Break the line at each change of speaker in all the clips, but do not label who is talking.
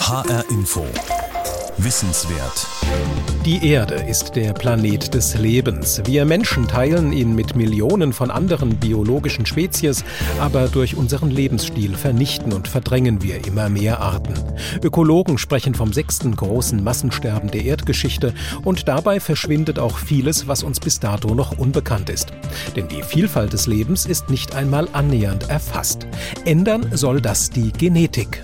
HR Info. Wissenswert.
Die Erde ist der Planet des Lebens. Wir Menschen teilen ihn mit Millionen von anderen biologischen Spezies, aber durch unseren Lebensstil vernichten und verdrängen wir immer mehr Arten. Ökologen sprechen vom sechsten großen Massensterben der Erdgeschichte und dabei verschwindet auch vieles, was uns bis dato noch unbekannt ist. Denn die Vielfalt des Lebens ist nicht einmal annähernd erfasst. Ändern soll das die Genetik.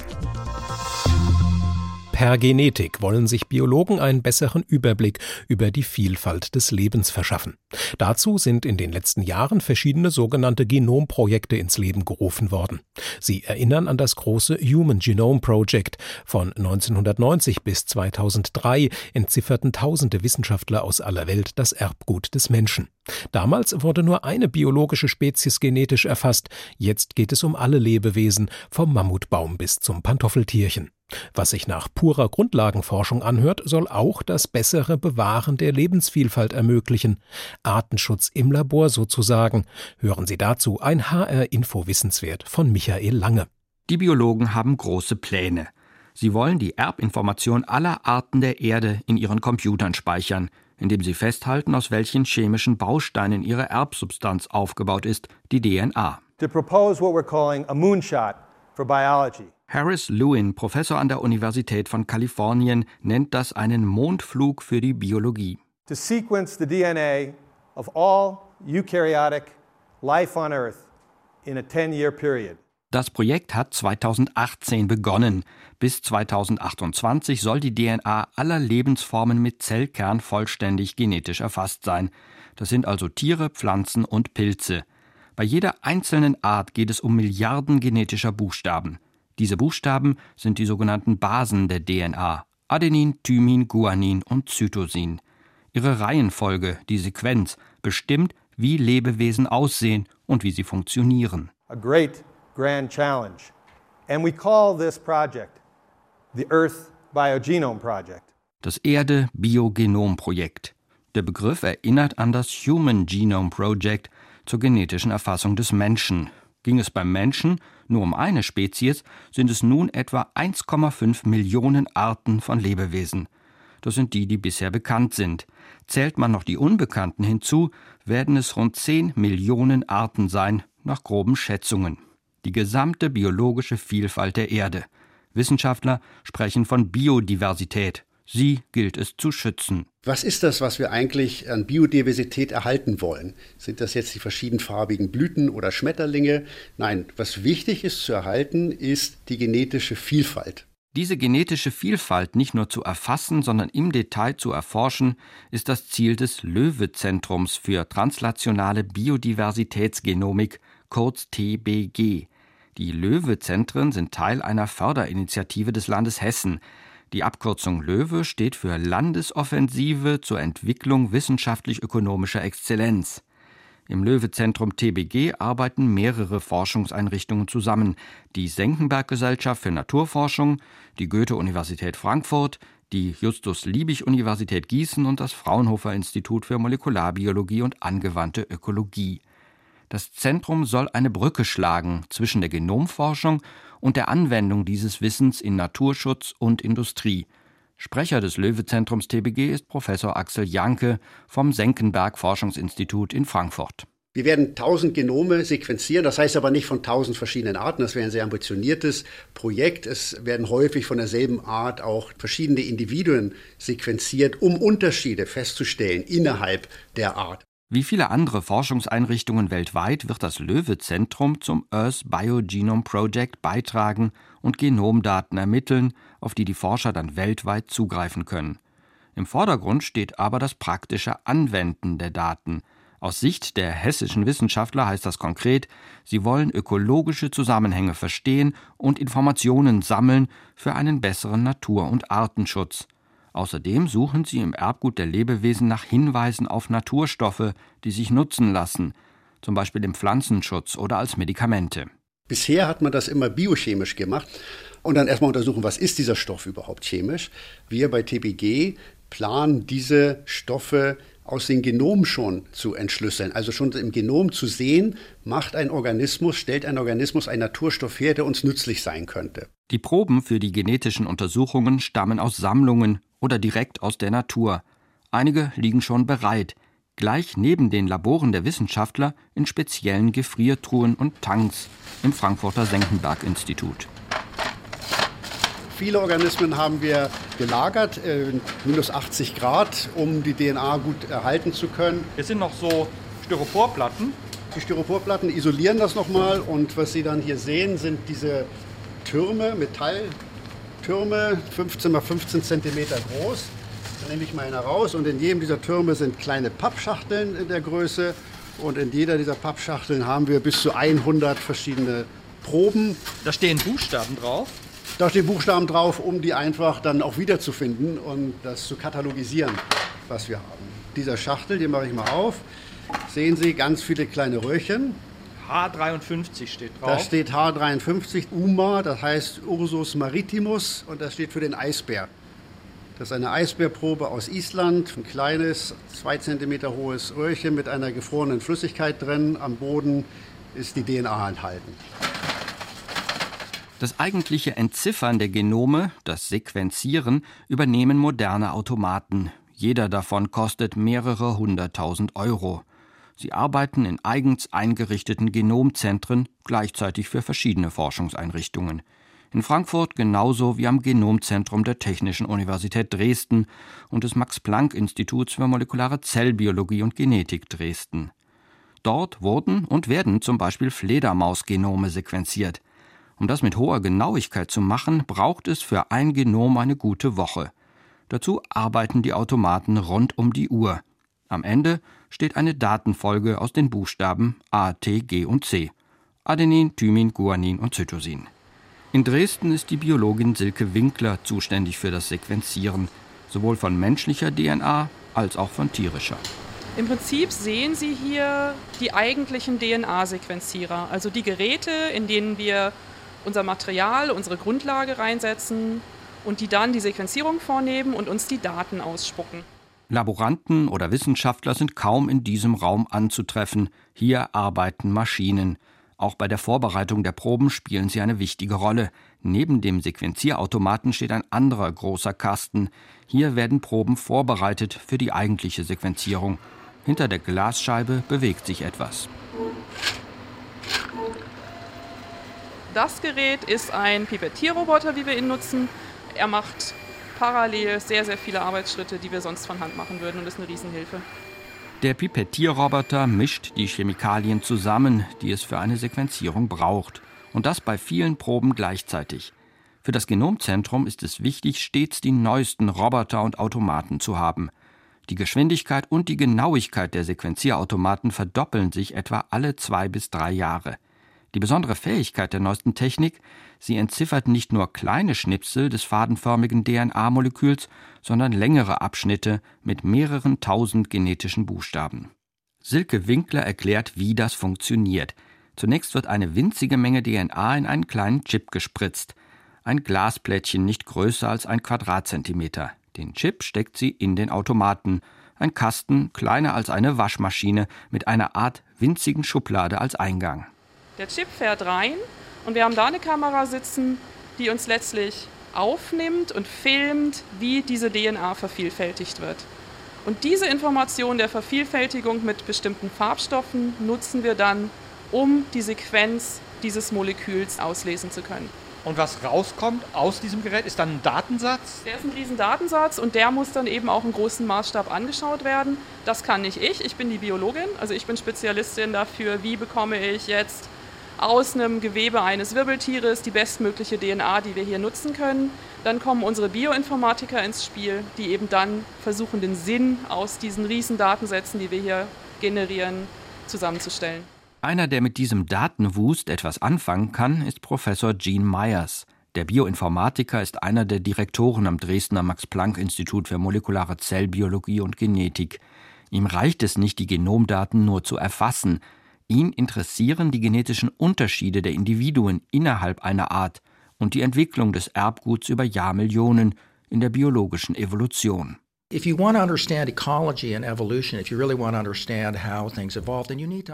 Per Genetik wollen sich Biologen einen besseren Überblick über die Vielfalt des Lebens verschaffen. Dazu sind in den letzten Jahren verschiedene sogenannte Genomprojekte ins Leben gerufen worden. Sie erinnern an das große Human Genome Project. Von 1990 bis 2003 entzifferten tausende Wissenschaftler aus aller Welt das Erbgut des Menschen. Damals wurde nur eine biologische Spezies genetisch erfasst, jetzt geht es um alle Lebewesen, vom Mammutbaum bis zum Pantoffeltierchen. Was sich nach purer Grundlagenforschung anhört, soll auch das bessere Bewahren der Lebensvielfalt ermöglichen. Artenschutz im Labor sozusagen. Hören Sie dazu ein HR-Info-Wissenswert von Michael Lange.
Die Biologen haben große Pläne. Sie wollen die Erbinformation aller Arten der Erde in ihren Computern speichern, indem sie festhalten, aus welchen chemischen Bausteinen ihre Erbsubstanz aufgebaut ist, die DNA. To propose what we're calling a moonshot for biology. Harris Lewin, Professor an der Universität von Kalifornien, nennt das einen Mondflug für die Biologie. To sequence the DNA of all eukaryotic life on Earth in a 10-year period. Das Projekt hat 2018 begonnen. Bis 2028 soll die DNA aller Lebensformen mit Zellkern vollständig genetisch erfasst sein. Das sind also Tiere, Pflanzen und Pilze. Bei jeder einzelnen Art geht es um Milliarden genetischer Buchstaben. Diese Buchstaben sind die sogenannten Basen der DNA Adenin, Thymin, Guanin und Cytosin. Ihre Reihenfolge, die Sequenz, bestimmt, wie Lebewesen aussehen und wie sie funktionieren. A great grand challenge. And we call this project the Earth Biogenome Project. Das Erde Biogenom Projekt. Der Begriff erinnert an das Human Genome Project zur genetischen Erfassung des Menschen. Ging es beim Menschen nur um eine Spezies, sind es nun etwa 1,5 Millionen Arten von Lebewesen. Das sind die, die bisher bekannt sind. Zählt man noch die Unbekannten hinzu, werden es rund 10 Millionen Arten sein, nach groben Schätzungen. Die gesamte biologische Vielfalt der Erde. Wissenschaftler sprechen von Biodiversität. Sie gilt es zu schützen.
Was ist das, was wir eigentlich an Biodiversität erhalten wollen? Sind das jetzt die verschiedenfarbigen Blüten oder Schmetterlinge? Nein, was wichtig ist zu erhalten, ist die genetische Vielfalt.
Diese genetische Vielfalt nicht nur zu erfassen, sondern im Detail zu erforschen, ist das Ziel des Löwe-Zentrums für translationale Biodiversitätsgenomik, kurz TBG. Die Löwe-Zentren sind Teil einer Förderinitiative des Landes Hessen, die Abkürzung Löwe steht für Landesoffensive zur Entwicklung wissenschaftlich-ökonomischer Exzellenz. Im Löwe-Zentrum TBG arbeiten mehrere Forschungseinrichtungen zusammen: die Senckenberg-Gesellschaft für Naturforschung, die Goethe-Universität Frankfurt, die Justus-Liebig-Universität Gießen und das Fraunhofer-Institut für Molekularbiologie und angewandte Ökologie. Das Zentrum soll eine Brücke schlagen zwischen der Genomforschung und der Anwendung dieses Wissens in Naturschutz und Industrie. Sprecher des Löwe-Zentrums TBG ist Professor Axel Janke vom Senckenberg Forschungsinstitut in Frankfurt.
Wir werden 1000 Genome sequenzieren, das heißt aber nicht von 1000 verschiedenen Arten. Das wäre ein sehr ambitioniertes Projekt. Es werden häufig von derselben Art auch verschiedene Individuen sequenziert, um Unterschiede festzustellen innerhalb der Art.
Wie viele andere Forschungseinrichtungen weltweit wird das Löwe-Zentrum zum Earth Biogenome Project beitragen und Genomdaten ermitteln, auf die die Forscher dann weltweit zugreifen können. Im Vordergrund steht aber das praktische Anwenden der Daten. Aus Sicht der hessischen Wissenschaftler heißt das konkret, sie wollen ökologische Zusammenhänge verstehen und Informationen sammeln für einen besseren Natur- und Artenschutz. Außerdem suchen sie im Erbgut der Lebewesen nach Hinweisen auf Naturstoffe, die sich nutzen lassen, zum Beispiel im Pflanzenschutz oder als Medikamente.
Bisher hat man das immer biochemisch gemacht und dann erstmal untersuchen, was ist dieser Stoff überhaupt chemisch. Wir bei TBG planen diese Stoffe aus den Genomen schon zu entschlüsseln. Also schon im Genom zu sehen, macht ein Organismus, stellt ein Organismus einen Naturstoff her, der uns nützlich sein könnte.
Die Proben für die genetischen Untersuchungen stammen aus Sammlungen oder direkt aus der Natur. Einige liegen schon bereit, gleich neben den Laboren der Wissenschaftler in speziellen Gefriertruhen und Tanks im Frankfurter Senckenberg-Institut.
Viele Organismen haben wir gelagert, äh, minus 80 Grad, um die DNA gut erhalten zu können.
Es sind noch so Styroporplatten.
Die Styroporplatten isolieren das nochmal und was Sie dann hier sehen, sind diese Türme, Metalltürme, 15 mal 15 Zentimeter groß. Da nehme ich mal einen raus und in jedem dieser Türme sind kleine Pappschachteln in der Größe und in jeder dieser Pappschachteln haben wir bis zu 100 verschiedene Proben.
Da stehen Buchstaben drauf.
Da stehen Buchstaben drauf, um die einfach dann auch wiederzufinden und das zu katalogisieren, was wir haben. Dieser Schachtel, den mache ich mal auf. Sehen Sie ganz viele kleine Röhrchen.
H53 steht drauf.
Da steht H53 UMA, das heißt Ursus maritimus und das steht für den Eisbär. Das ist eine Eisbärprobe aus Island, ein kleines, zwei Zentimeter hohes Röhrchen mit einer gefrorenen Flüssigkeit drin. Am Boden ist die DNA enthalten.
Das eigentliche Entziffern der Genome, das Sequenzieren, übernehmen moderne Automaten. Jeder davon kostet mehrere hunderttausend Euro. Sie arbeiten in eigens eingerichteten Genomzentren, gleichzeitig für verschiedene Forschungseinrichtungen. In Frankfurt genauso wie am Genomzentrum der Technischen Universität Dresden und des Max-Planck-Instituts für molekulare Zellbiologie und Genetik Dresden. Dort wurden und werden zum Beispiel Fledermausgenome sequenziert. Um das mit hoher Genauigkeit zu machen, braucht es für ein Genom eine gute Woche. Dazu arbeiten die Automaten rund um die Uhr. Am Ende steht eine Datenfolge aus den Buchstaben A, T, G und C. Adenin, Thymin, Guanin und Cytosin. In Dresden ist die Biologin Silke Winkler zuständig für das Sequenzieren, sowohl von menschlicher DNA als auch von tierischer.
Im Prinzip sehen Sie hier die eigentlichen DNA-Sequenzierer, also die Geräte, in denen wir unser Material, unsere Grundlage reinsetzen und die dann die Sequenzierung vornehmen und uns die Daten ausspucken.
Laboranten oder Wissenschaftler sind kaum in diesem Raum anzutreffen. Hier arbeiten Maschinen. Auch bei der Vorbereitung der Proben spielen sie eine wichtige Rolle. Neben dem Sequenzierautomaten steht ein anderer großer Kasten. Hier werden Proben vorbereitet für die eigentliche Sequenzierung. Hinter der Glasscheibe bewegt sich etwas.
Das Gerät ist ein Pipettierroboter, wie wir ihn nutzen. Er macht parallel sehr, sehr viele Arbeitsschritte, die wir sonst von Hand machen würden und ist eine Riesenhilfe.
Der Pipettierroboter mischt die Chemikalien zusammen, die es für eine Sequenzierung braucht. Und das bei vielen Proben gleichzeitig. Für das Genomzentrum ist es wichtig, stets die neuesten Roboter und Automaten zu haben. Die Geschwindigkeit und die Genauigkeit der Sequenzierautomaten verdoppeln sich etwa alle zwei bis drei Jahre. Die besondere Fähigkeit der neuesten Technik, sie entziffert nicht nur kleine Schnipsel des fadenförmigen DNA-Moleküls, sondern längere Abschnitte mit mehreren tausend genetischen Buchstaben. Silke Winkler erklärt, wie das funktioniert. Zunächst wird eine winzige Menge DNA in einen kleinen Chip gespritzt. Ein Glasplättchen nicht größer als ein Quadratzentimeter. Den Chip steckt sie in den Automaten. Ein Kasten kleiner als eine Waschmaschine mit einer Art winzigen Schublade als Eingang.
Der Chip fährt rein und wir haben da eine Kamera sitzen, die uns letztlich aufnimmt und filmt, wie diese DNA vervielfältigt wird. Und diese Information der Vervielfältigung mit bestimmten Farbstoffen nutzen wir dann, um die Sequenz dieses Moleküls auslesen zu können.
Und was rauskommt aus diesem Gerät, ist dann ein Datensatz?
Der ist ein riesen Datensatz und der muss dann eben auch im großen Maßstab angeschaut werden. Das kann nicht ich, ich bin die Biologin, also ich bin Spezialistin dafür, wie bekomme ich jetzt aus einem Gewebe eines Wirbeltieres die bestmögliche DNA, die wir hier nutzen können. Dann kommen unsere Bioinformatiker ins Spiel, die eben dann versuchen, den Sinn aus diesen riesen Datensätzen, die wir hier generieren, zusammenzustellen.
Einer, der mit diesem Datenwust etwas anfangen kann, ist Professor Gene Myers. Der Bioinformatiker ist einer der Direktoren am Dresdner Max-Planck-Institut für molekulare Zellbiologie und Genetik. Ihm reicht es nicht, die Genomdaten nur zu erfassen. Ihn interessieren die genetischen Unterschiede der Individuen innerhalb einer Art und die Entwicklung des Erbguts über Jahrmillionen in der biologischen Evolution.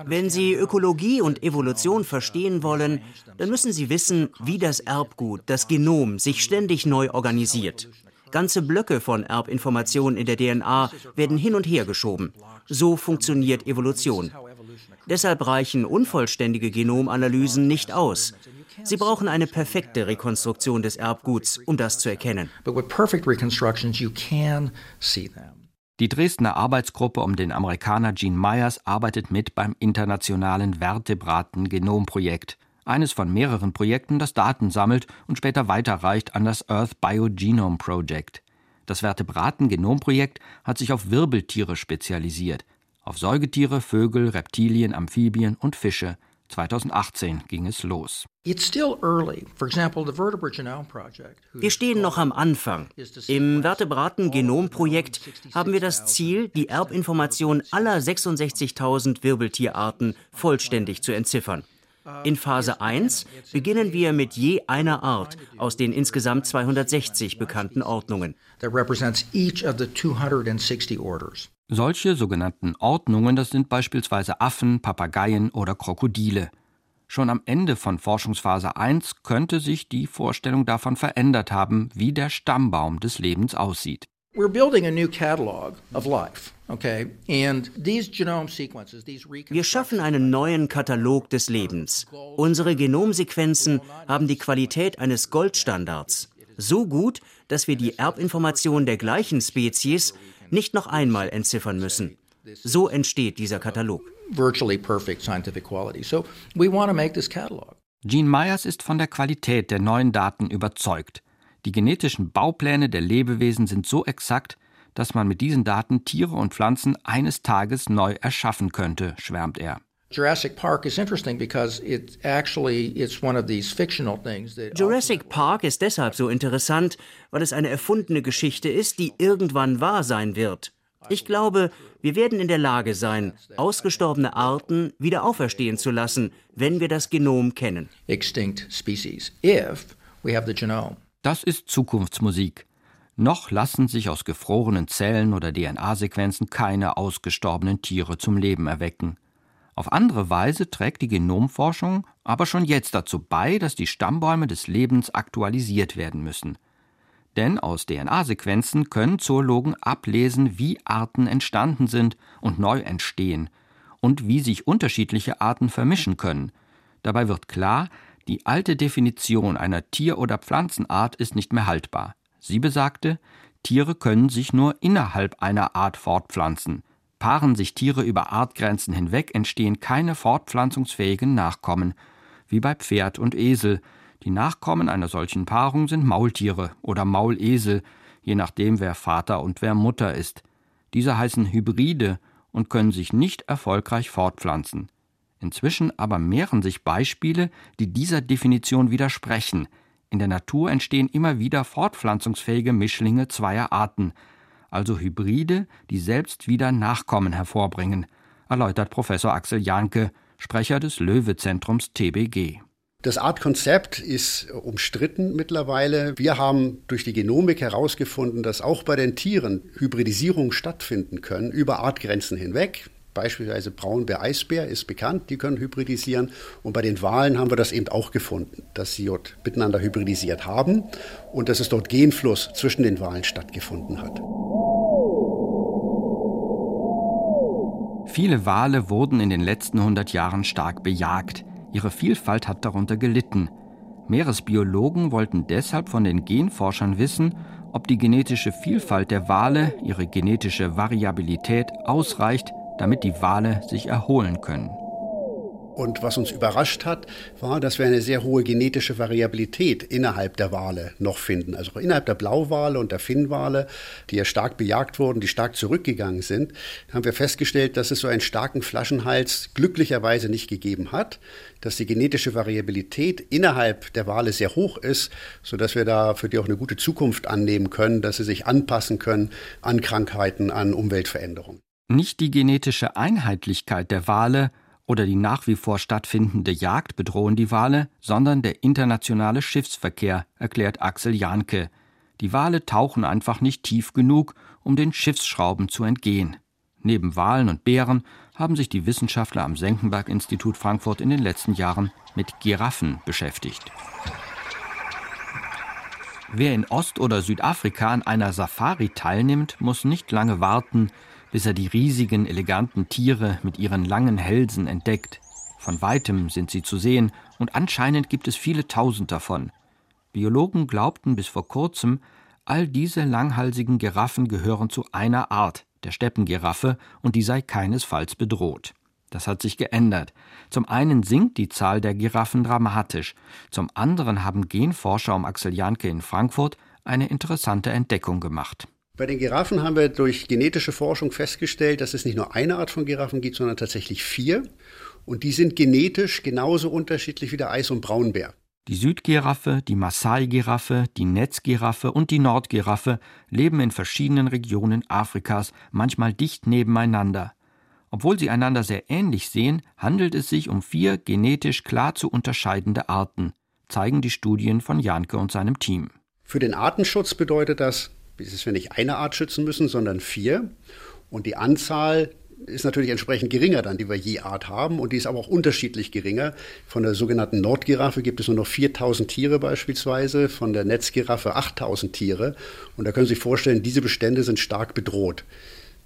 Wenn Sie Ökologie und Evolution verstehen wollen, dann müssen Sie wissen, wie das Erbgut, das Genom, sich ständig neu organisiert. Ganze Blöcke von Erbinformationen in der DNA werden hin und her geschoben. So funktioniert Evolution. Deshalb reichen unvollständige Genomanalysen nicht aus. Sie brauchen eine perfekte Rekonstruktion des Erbguts, um das zu erkennen.
Die Dresdner Arbeitsgruppe um den Amerikaner Gene Myers arbeitet mit beim internationalen Vertebraten-Genomprojekt, eines von mehreren Projekten, das Daten sammelt und später weiterreicht an das Earth Biogenome Project. Das Vertebraten-Genomprojekt hat sich auf Wirbeltiere spezialisiert, auf Säugetiere, Vögel, Reptilien, Amphibien und Fische. 2018 ging es los.
Wir stehen noch am Anfang. Im Vertebraten-Genomprojekt haben wir das Ziel, die Erbinformation aller 66.000 Wirbeltierarten vollständig zu entziffern. In Phase 1 beginnen wir mit je einer Art aus den insgesamt 260 bekannten Ordnungen.
Solche sogenannten Ordnungen, das sind beispielsweise Affen, Papageien oder Krokodile. Schon am Ende von Forschungsphase 1 könnte sich die Vorstellung davon verändert haben, wie der Stammbaum des Lebens aussieht. Wir
schaffen einen neuen Katalog des Lebens. Unsere Genomsequenzen haben die Qualität eines Goldstandards. So gut, dass wir die Erbinformation der gleichen Spezies nicht noch einmal entziffern müssen. So entsteht dieser Katalog.
Gene Myers ist von der Qualität der neuen Daten überzeugt. Die genetischen Baupläne der Lebewesen sind so exakt, dass man mit diesen Daten Tiere und Pflanzen eines Tages neu erschaffen könnte, schwärmt er. Jurassic Park is interesting because it actually
it's one of these fictional things that Jurassic Park ist deshalb so interessant, weil es eine erfundene Geschichte ist, die irgendwann wahr sein wird. Ich glaube, wir werden in der Lage sein, ausgestorbene Arten wieder auferstehen zu lassen, wenn wir das Genom kennen. Extinct species if
we have the genome. Das ist Zukunftsmusik. Noch lassen sich aus gefrorenen Zellen oder DNA-Sequenzen keine ausgestorbenen Tiere zum Leben erwecken. Auf andere Weise trägt die Genomforschung aber schon jetzt dazu bei, dass die Stammbäume des Lebens aktualisiert werden müssen. Denn aus DNA-Sequenzen können Zoologen ablesen, wie Arten entstanden sind und neu entstehen und wie sich unterschiedliche Arten vermischen können. Dabei wird klar, die alte Definition einer Tier- oder Pflanzenart ist nicht mehr haltbar. Sie besagte, Tiere können sich nur innerhalb einer Art fortpflanzen. Paaren sich Tiere über Artgrenzen hinweg, entstehen keine fortpflanzungsfähigen Nachkommen, wie bei Pferd und Esel. Die Nachkommen einer solchen Paarung sind Maultiere oder Maulesel, je nachdem wer Vater und wer Mutter ist. Diese heißen Hybride und können sich nicht erfolgreich fortpflanzen. Inzwischen aber mehren sich Beispiele, die dieser Definition widersprechen. In der Natur entstehen immer wieder fortpflanzungsfähige Mischlinge zweier Arten, also Hybride, die selbst wieder Nachkommen hervorbringen, erläutert Professor Axel Janke, Sprecher des Löwe-Zentrums TBG.
Das Artkonzept ist umstritten mittlerweile. Wir haben durch die Genomik herausgefunden, dass auch bei den Tieren Hybridisierungen stattfinden können über Artgrenzen hinweg. Beispielsweise Braunbär-Eisbär ist bekannt, die können hybridisieren. Und bei den Walen haben wir das eben auch gefunden, dass sie dort miteinander hybridisiert haben und dass es dort Genfluss zwischen den Walen stattgefunden hat.
Viele Wale wurden in den letzten 100 Jahren stark bejagt. Ihre Vielfalt hat darunter gelitten. Meeresbiologen wollten deshalb von den Genforschern wissen, ob die genetische Vielfalt der Wale, ihre genetische Variabilität ausreicht, damit die Wale sich erholen können.
Und was uns überrascht hat, war, dass wir eine sehr hohe genetische Variabilität innerhalb der Wale noch finden. Also innerhalb der Blauwale und der Finnwale, die ja stark bejagt wurden, die stark zurückgegangen sind, haben wir festgestellt, dass es so einen starken Flaschenhals glücklicherweise nicht gegeben hat, dass die genetische Variabilität innerhalb der Wale sehr hoch ist, sodass wir da für die auch eine gute Zukunft annehmen können, dass sie sich anpassen können an Krankheiten, an Umweltveränderungen.
Nicht die genetische Einheitlichkeit der Wale oder die nach wie vor stattfindende Jagd bedrohen die Wale, sondern der internationale Schiffsverkehr, erklärt Axel Jahnke. Die Wale tauchen einfach nicht tief genug, um den Schiffsschrauben zu entgehen. Neben Walen und Bären haben sich die Wissenschaftler am Senckenberg-Institut Frankfurt in den letzten Jahren mit Giraffen beschäftigt. Wer in Ost- oder Südafrika an einer Safari teilnimmt, muss nicht lange warten, bis er die riesigen, eleganten Tiere mit ihren langen Hälsen entdeckt. Von weitem sind sie zu sehen und anscheinend gibt es viele tausend davon. Biologen glaubten bis vor kurzem, all diese langhalsigen Giraffen gehören zu einer Art, der Steppengiraffe, und die sei keinesfalls bedroht. Das hat sich geändert. Zum einen sinkt die Zahl der Giraffen dramatisch, zum anderen haben Genforscher um Axel Janke in Frankfurt eine interessante Entdeckung gemacht.
Bei den Giraffen haben wir durch genetische Forschung festgestellt, dass es nicht nur eine Art von Giraffen gibt, sondern tatsächlich vier. Und die sind genetisch genauso unterschiedlich wie der Eis- und Braunbär.
Die Südgiraffe, die Maasai-Giraffe, die Netzgiraffe und die Nordgiraffe leben in verschiedenen Regionen Afrikas, manchmal dicht nebeneinander. Obwohl sie einander sehr ähnlich sehen, handelt es sich um vier genetisch klar zu unterscheidende Arten, zeigen die Studien von Janke und seinem Team.
Für den Artenschutz bedeutet das, dass wir nicht eine Art schützen müssen, sondern vier. Und die Anzahl ist natürlich entsprechend geringer dann, die wir je Art haben. Und die ist aber auch unterschiedlich geringer. Von der sogenannten Nordgiraffe gibt es nur noch 4000 Tiere beispielsweise, von der Netzgiraffe 8000 Tiere. Und da können Sie sich vorstellen, diese Bestände sind stark bedroht.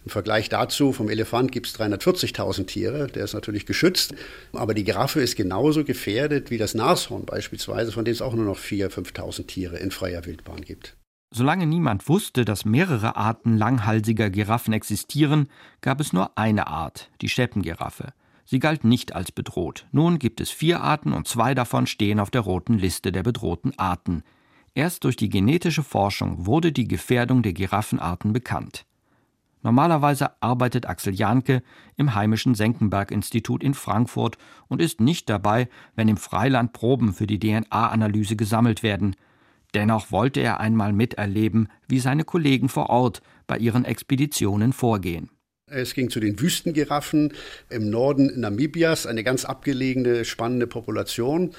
Im Vergleich dazu, vom Elefant gibt es 340.000 Tiere, der ist natürlich geschützt, aber die Giraffe ist genauso gefährdet wie das Nashorn beispielsweise, von dem es auch nur noch 4.000, 5.000 Tiere in freier Wildbahn gibt.
Solange niemand wusste, dass mehrere Arten langhalsiger Giraffen existieren, gab es nur eine Art, die Steppengiraffe. Sie galt nicht als bedroht. Nun gibt es vier Arten und zwei davon stehen auf der roten Liste der bedrohten Arten. Erst durch die genetische Forschung wurde die Gefährdung der Giraffenarten bekannt. Normalerweise arbeitet Axel Janke im heimischen Senckenberg-Institut in Frankfurt und ist nicht dabei, wenn im Freiland Proben für die DNA-Analyse gesammelt werden. Dennoch wollte er einmal miterleben, wie seine Kollegen vor Ort bei ihren Expeditionen vorgehen.
Es ging zu den Wüstengiraffen im Norden Namibias, eine ganz abgelegene, spannende Population.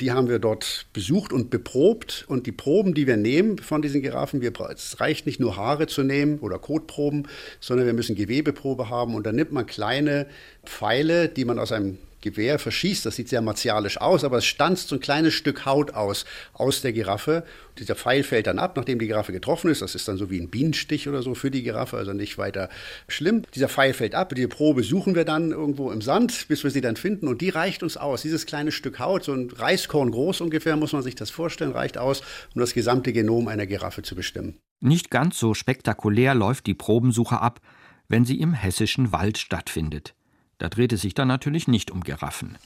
Die haben wir dort besucht und beprobt. Und die Proben, die wir nehmen von diesen Giraffen, wir, es reicht nicht nur Haare zu nehmen oder Kotproben, sondern wir müssen Gewebeprobe haben. Und dann nimmt man kleine Pfeile, die man aus einem Gewehr verschießt. Das sieht sehr martialisch aus, aber es stanzt so ein kleines Stück Haut aus, aus der Giraffe. Dieser Pfeil fällt dann ab, nachdem die Giraffe getroffen ist. Das ist dann so wie ein Bienenstich oder so für die Giraffe, also nicht weiter schlimm. Dieser Pfeil fällt ab. Die Probe suchen wir dann irgendwo im Sand, bis wir sie dann finden. Und die reicht uns aus. Dieses kleine Stück Haut, so ein Reiskorn groß ungefähr, muss man sich das vorstellen, reicht aus, um das gesamte Genom einer Giraffe zu bestimmen.
Nicht ganz so spektakulär läuft die Probensuche ab, wenn sie im hessischen Wald stattfindet. Da dreht es sich dann natürlich nicht um Giraffen.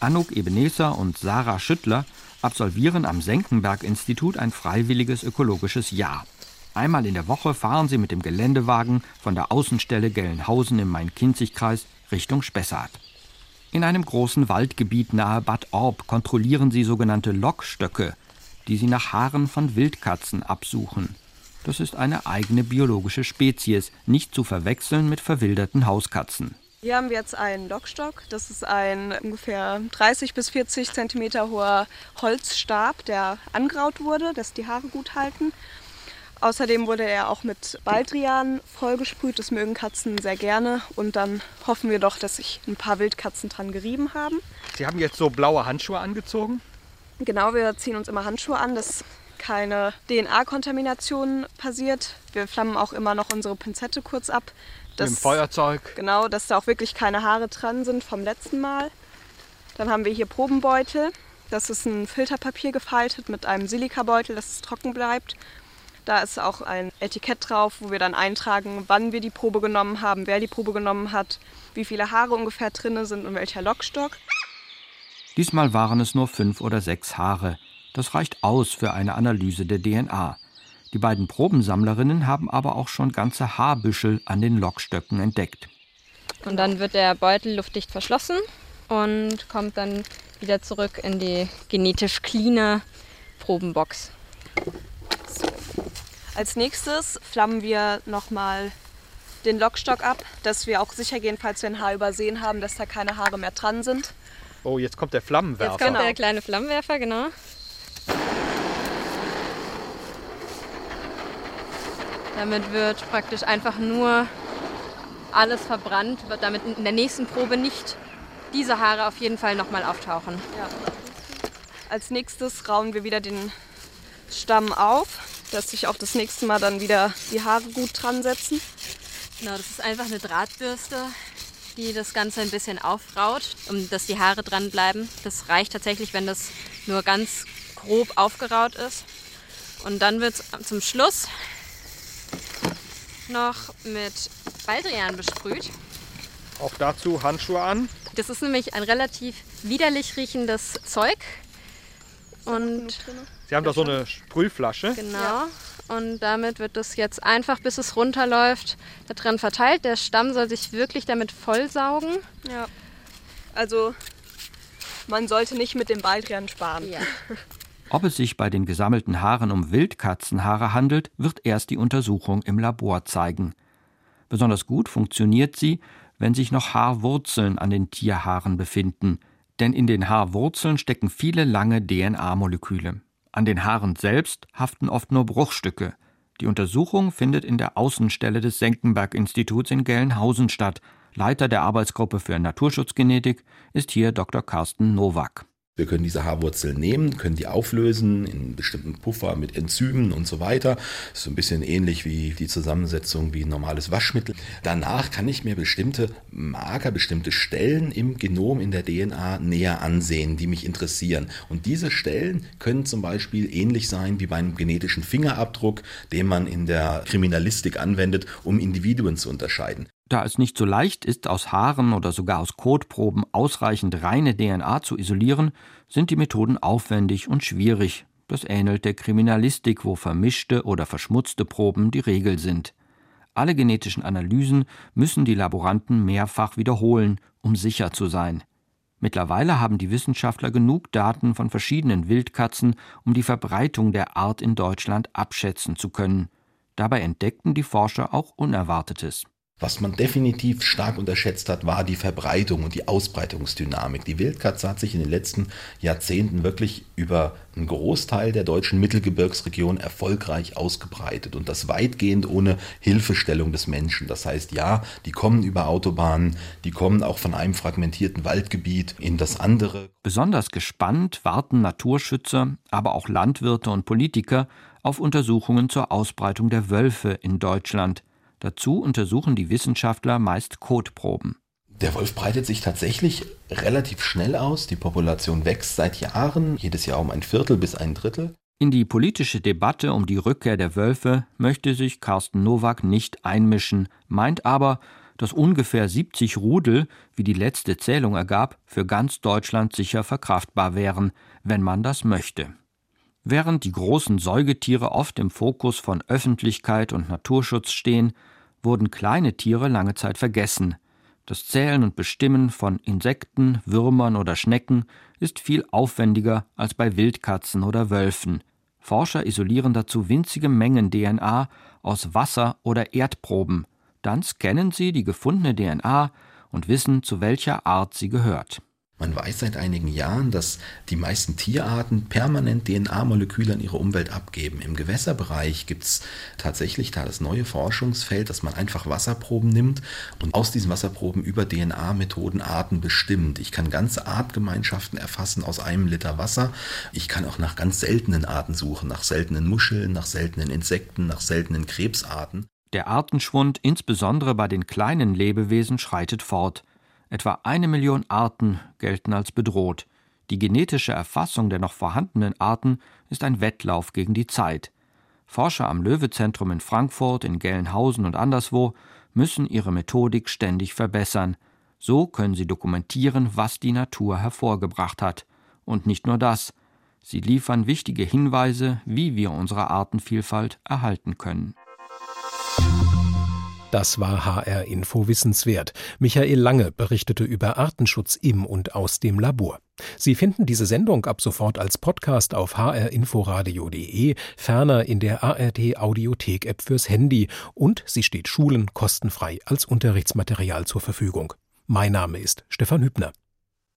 Anouk Ebenezer und Sarah Schüttler absolvieren am Senckenberg-Institut ein freiwilliges ökologisches Jahr. Einmal in der Woche fahren sie mit dem Geländewagen von der Außenstelle Gelnhausen im Main-Kinzig-Kreis Richtung Spessart. In einem großen Waldgebiet nahe Bad Orb kontrollieren sie sogenannte Lockstöcke, die sie nach Haaren von Wildkatzen absuchen. Das ist eine eigene biologische Spezies, nicht zu verwechseln mit verwilderten Hauskatzen.
Hier haben wir jetzt einen Lockstock. Das ist ein ungefähr 30 bis 40 Zentimeter hoher Holzstab, der angraut wurde, dass die Haare gut halten. Außerdem wurde er auch mit Baldrian vollgesprüht. Das mögen Katzen sehr gerne. Und dann hoffen wir doch, dass sich ein paar Wildkatzen dran gerieben haben.
Sie haben jetzt so blaue Handschuhe angezogen?
Genau, wir ziehen uns immer Handschuhe an. Das keine DNA-Kontamination passiert. Wir flammen auch immer noch unsere Pinzette kurz ab.
Dass, Mit dem Feuerzeug.
Genau, dass da auch wirklich keine Haare dran sind vom letzten Mal. Dann haben wir hier Probenbeutel. Das ist ein Filterpapier gefaltet mit einem Silikabeutel, dass es trocken bleibt. Da ist auch ein Etikett drauf, wo wir dann eintragen, wann wir die Probe genommen haben, wer die Probe genommen hat, wie viele Haare ungefähr drin sind und welcher Lockstock.
Diesmal waren es nur fünf oder sechs Haare. Das reicht aus für eine Analyse der DNA. Die beiden Probensammlerinnen haben aber auch schon ganze Haarbüschel an den Lokstöcken entdeckt.
Und dann wird der Beutel luftdicht verschlossen und kommt dann wieder zurück in die genetisch cleane Probenbox.
So. Als nächstes flammen wir nochmal den Lockstock ab, dass wir auch sicher gehen, falls wir ein Haar übersehen haben, dass da keine Haare mehr dran sind.
Oh, jetzt kommt der Flammenwerfer.
Jetzt kommt der kleine Flammenwerfer, genau. Damit wird praktisch einfach nur alles verbrannt, damit in der nächsten Probe nicht diese Haare auf jeden Fall nochmal auftauchen. Ja.
Als nächstes rauen wir wieder den Stamm auf, dass sich auch das nächste Mal dann wieder die Haare gut dran setzen.
Genau, das ist einfach eine Drahtbürste, die das Ganze ein bisschen aufraut, um dass die Haare dran bleiben. Das reicht tatsächlich, wenn das nur ganz grob aufgeraut ist. Und dann wird es zum Schluss noch mit Baldrian besprüht.
Auch dazu Handschuhe an.
Das ist nämlich ein relativ widerlich riechendes Zeug. Und
Sie haben da so eine Sprühflasche.
Genau. Ja. Und damit wird das jetzt einfach, bis es runterläuft, da drin verteilt. Der Stamm soll sich wirklich damit vollsaugen.
Ja. Also man sollte nicht mit dem Baldrian sparen. Ja.
Ob es sich bei den gesammelten Haaren um Wildkatzenhaare handelt, wird erst die Untersuchung im Labor zeigen. Besonders gut funktioniert sie, wenn sich noch Haarwurzeln an den Tierhaaren befinden, denn in den Haarwurzeln stecken viele lange DNA-Moleküle. An den Haaren selbst haften oft nur Bruchstücke. Die Untersuchung findet in der Außenstelle des Senckenberg-Instituts in Gelnhausen statt. Leiter der Arbeitsgruppe für Naturschutzgenetik ist hier Dr. Carsten Nowak.
Wir können diese Haarwurzeln nehmen, können die auflösen in bestimmten Puffer mit Enzymen und so weiter. Das ist so ein bisschen ähnlich wie die Zusammensetzung wie ein normales Waschmittel. Danach kann ich mir bestimmte Marker, bestimmte Stellen im Genom, in der DNA näher ansehen, die mich interessieren. Und diese Stellen können zum Beispiel ähnlich sein wie beim genetischen Fingerabdruck, den man in der Kriminalistik anwendet, um Individuen zu unterscheiden.
Da es nicht so leicht ist, aus Haaren oder sogar aus Kotproben ausreichend reine DNA zu isolieren, sind die Methoden aufwendig und schwierig. Das ähnelt der Kriminalistik, wo vermischte oder verschmutzte Proben die Regel sind. Alle genetischen Analysen müssen die Laboranten mehrfach wiederholen, um sicher zu sein. Mittlerweile haben die Wissenschaftler genug Daten von verschiedenen Wildkatzen, um die Verbreitung der Art in Deutschland abschätzen zu können. Dabei entdeckten die Forscher auch Unerwartetes.
Was man definitiv stark unterschätzt hat, war die Verbreitung und die Ausbreitungsdynamik. Die Wildkatze hat sich in den letzten Jahrzehnten wirklich über einen Großteil der deutschen Mittelgebirgsregion erfolgreich ausgebreitet und das weitgehend ohne Hilfestellung des Menschen. Das heißt, ja, die kommen über Autobahnen, die kommen auch von einem fragmentierten Waldgebiet in das andere.
Besonders gespannt warten Naturschützer, aber auch Landwirte und Politiker auf Untersuchungen zur Ausbreitung der Wölfe in Deutschland. Dazu untersuchen die Wissenschaftler meist Kotproben.
Der Wolf breitet sich tatsächlich relativ schnell aus. Die Population wächst seit Jahren, jedes Jahr um ein Viertel bis ein Drittel.
In die politische Debatte um die Rückkehr der Wölfe möchte sich Carsten Nowak nicht einmischen, meint aber, dass ungefähr 70 Rudel, wie die letzte Zählung ergab, für ganz Deutschland sicher verkraftbar wären, wenn man das möchte. Während die großen Säugetiere oft im Fokus von Öffentlichkeit und Naturschutz stehen, wurden kleine Tiere lange Zeit vergessen. Das Zählen und Bestimmen von Insekten, Würmern oder Schnecken ist viel aufwendiger als bei Wildkatzen oder Wölfen. Forscher isolieren dazu winzige Mengen DNA aus Wasser- oder Erdproben. Dann scannen sie die gefundene DNA und wissen, zu welcher Art sie gehört.
Man weiß seit einigen Jahren, dass die meisten Tierarten permanent DNA-Moleküle in ihre Umwelt abgeben. Im Gewässerbereich gibt es tatsächlich da das neue Forschungsfeld, dass man einfach Wasserproben nimmt und aus diesen Wasserproben über DNA-Methoden Arten bestimmt. Ich kann ganze Artgemeinschaften erfassen aus einem Liter Wasser. Ich kann auch nach ganz seltenen Arten suchen, nach seltenen Muscheln, nach seltenen Insekten, nach seltenen Krebsarten.
Der Artenschwund, insbesondere bei den kleinen Lebewesen, schreitet fort. Etwa eine Million Arten gelten als bedroht. Die genetische Erfassung der noch vorhandenen Arten ist ein Wettlauf gegen die Zeit. Forscher am Löwe-Zentrum in Frankfurt, in Gelnhausen und anderswo müssen ihre Methodik ständig verbessern. So können sie dokumentieren, was die Natur hervorgebracht hat. Und nicht nur das. Sie liefern wichtige Hinweise, wie wir unsere Artenvielfalt erhalten können.
Das war HR Info Wissenswert. Michael Lange berichtete über Artenschutz im und aus dem Labor. Sie finden diese Sendung ab sofort als Podcast auf hrinforadio.de, ferner in der ARD Audiothek App fürs Handy und sie steht Schulen kostenfrei als Unterrichtsmaterial zur Verfügung. Mein Name ist Stefan Hübner.